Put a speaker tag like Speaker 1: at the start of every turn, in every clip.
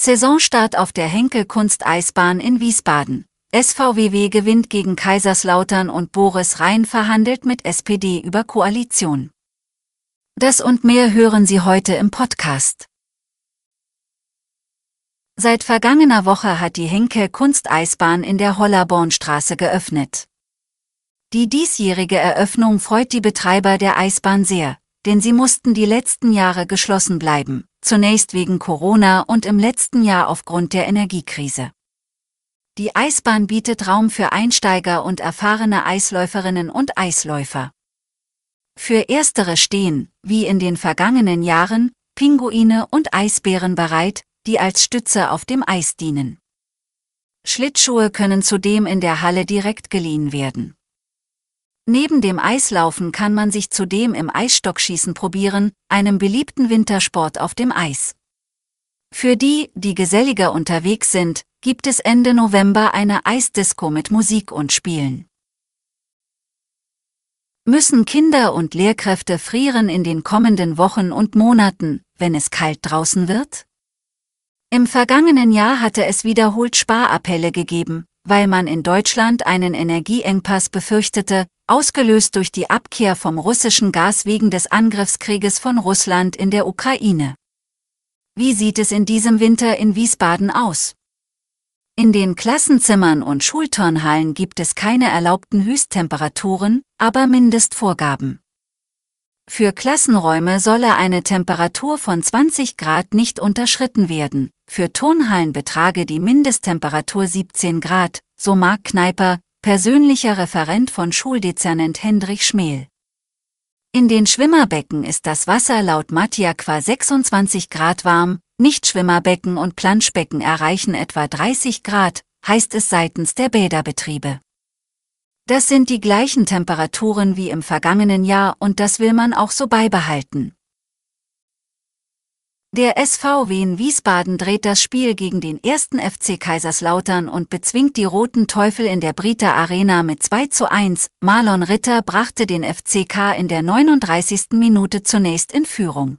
Speaker 1: Saisonstart auf der Henkel Kunsteisbahn in Wiesbaden. SVWW gewinnt gegen Kaiserslautern und Boris Rhein verhandelt mit SPD über Koalition. Das und mehr hören Sie heute im Podcast. Seit vergangener Woche hat die Henkel Kunsteisbahn in der Hollerbornstraße geöffnet. Die diesjährige Eröffnung freut die Betreiber der Eisbahn sehr, denn sie mussten die letzten Jahre geschlossen bleiben, zunächst wegen Corona und im letzten Jahr aufgrund der Energiekrise. Die Eisbahn bietet Raum für Einsteiger und erfahrene Eisläuferinnen und Eisläufer. Für erstere stehen, wie in den vergangenen Jahren, Pinguine und Eisbären bereit, die als Stütze auf dem Eis dienen. Schlittschuhe können zudem in der Halle direkt geliehen werden. Neben dem Eislaufen kann man sich zudem im Eisstockschießen probieren, einem beliebten Wintersport auf dem Eis. Für die, die geselliger unterwegs sind, gibt es Ende November eine Eisdisco mit Musik und Spielen. Müssen Kinder und Lehrkräfte frieren in den kommenden Wochen und Monaten, wenn es kalt draußen wird? Im vergangenen Jahr hatte es wiederholt Sparappelle gegeben, weil man in Deutschland einen Energieengpass befürchtete, ausgelöst durch die Abkehr vom russischen Gas wegen des Angriffskrieges von Russland in der Ukraine. Wie sieht es in diesem Winter in Wiesbaden aus? In den Klassenzimmern und Schulturnhallen gibt es keine erlaubten Höchsttemperaturen, aber Mindestvorgaben. Für Klassenräume solle eine Temperatur von 20 Grad nicht unterschritten werden, für Turnhallen betrage die Mindesttemperatur 17 Grad, so Marc Kneiper, persönlicher Referent von Schuldezernent Hendrich Schmel. In den Schwimmerbecken ist das Wasser laut Mattia qua 26 Grad warm, Nichtschwimmerbecken und Planschbecken erreichen etwa 30 Grad, heißt es seitens der Bäderbetriebe. Das sind die gleichen Temperaturen wie im vergangenen Jahr und das will man auch so beibehalten. Der SVW in Wiesbaden dreht das Spiel gegen den ersten FC Kaiserslautern und bezwingt die Roten Teufel in der Brita Arena mit 2 zu 1. Marlon Ritter brachte den FCK in der 39. Minute zunächst in Führung.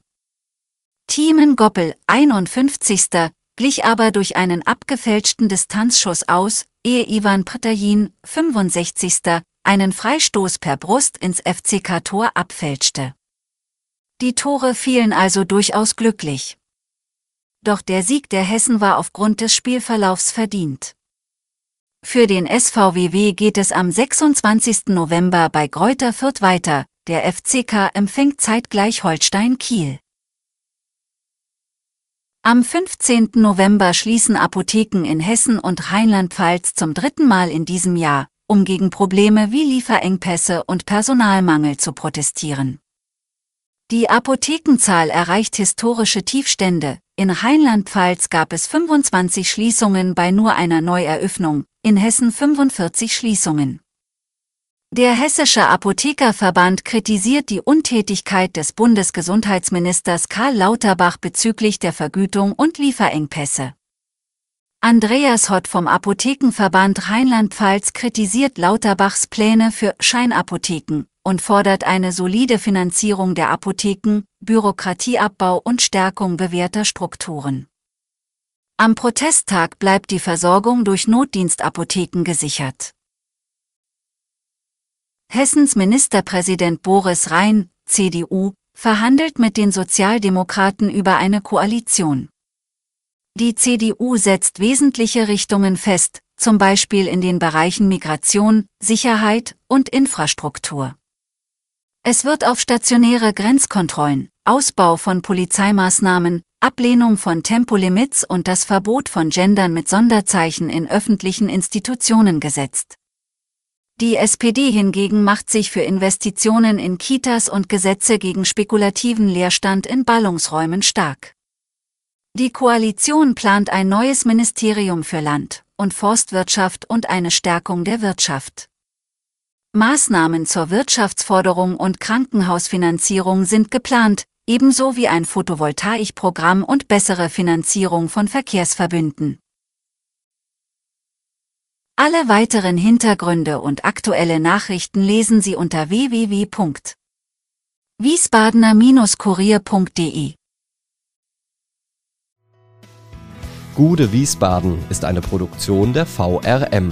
Speaker 1: Thiemen Goppel, 51. glich aber durch einen abgefälschten Distanzschuss aus, ehe Ivan Patayin, 65. einen Freistoß per Brust ins FCK-Tor abfälschte. Die Tore fielen also durchaus glücklich. Doch der Sieg der Hessen war aufgrund des Spielverlaufs verdient. Für den SVWW geht es am 26. November bei Gräuter Fürth weiter, der FCK empfängt zeitgleich Holstein Kiel. Am 15. November schließen Apotheken in Hessen und Rheinland-Pfalz zum dritten Mal in diesem Jahr, um gegen Probleme wie Lieferengpässe und Personalmangel zu protestieren. Die Apothekenzahl erreicht historische Tiefstände. In Rheinland-Pfalz gab es 25 Schließungen bei nur einer Neueröffnung, in Hessen 45 Schließungen. Der Hessische Apothekerverband kritisiert die Untätigkeit des Bundesgesundheitsministers Karl Lauterbach bezüglich der Vergütung und Lieferengpässe. Andreas Hott vom Apothekenverband Rheinland-Pfalz kritisiert Lauterbachs Pläne für Scheinapotheken und fordert eine solide Finanzierung der Apotheken, Bürokratieabbau und Stärkung bewährter Strukturen. Am Protesttag bleibt die Versorgung durch Notdienstapotheken gesichert. Hessens Ministerpräsident Boris Rhein, CDU, verhandelt mit den Sozialdemokraten über eine Koalition. Die CDU setzt wesentliche Richtungen fest, zum Beispiel in den Bereichen Migration, Sicherheit und Infrastruktur. Es wird auf stationäre Grenzkontrollen, Ausbau von Polizeimaßnahmen, Ablehnung von Tempolimits und das Verbot von Gendern mit Sonderzeichen in öffentlichen Institutionen gesetzt. Die SPD hingegen macht sich für Investitionen in Kitas und Gesetze gegen spekulativen Leerstand in Ballungsräumen stark. Die Koalition plant ein neues Ministerium für Land- und Forstwirtschaft und eine Stärkung der Wirtschaft. Maßnahmen zur Wirtschaftsforderung und Krankenhausfinanzierung sind geplant, ebenso wie ein Photovoltaikprogramm und bessere Finanzierung von Verkehrsverbünden. Alle weiteren Hintergründe und aktuelle Nachrichten lesen Sie unter www.wiesbadener-kurier.de.
Speaker 2: Gude Wiesbaden ist eine Produktion der VRM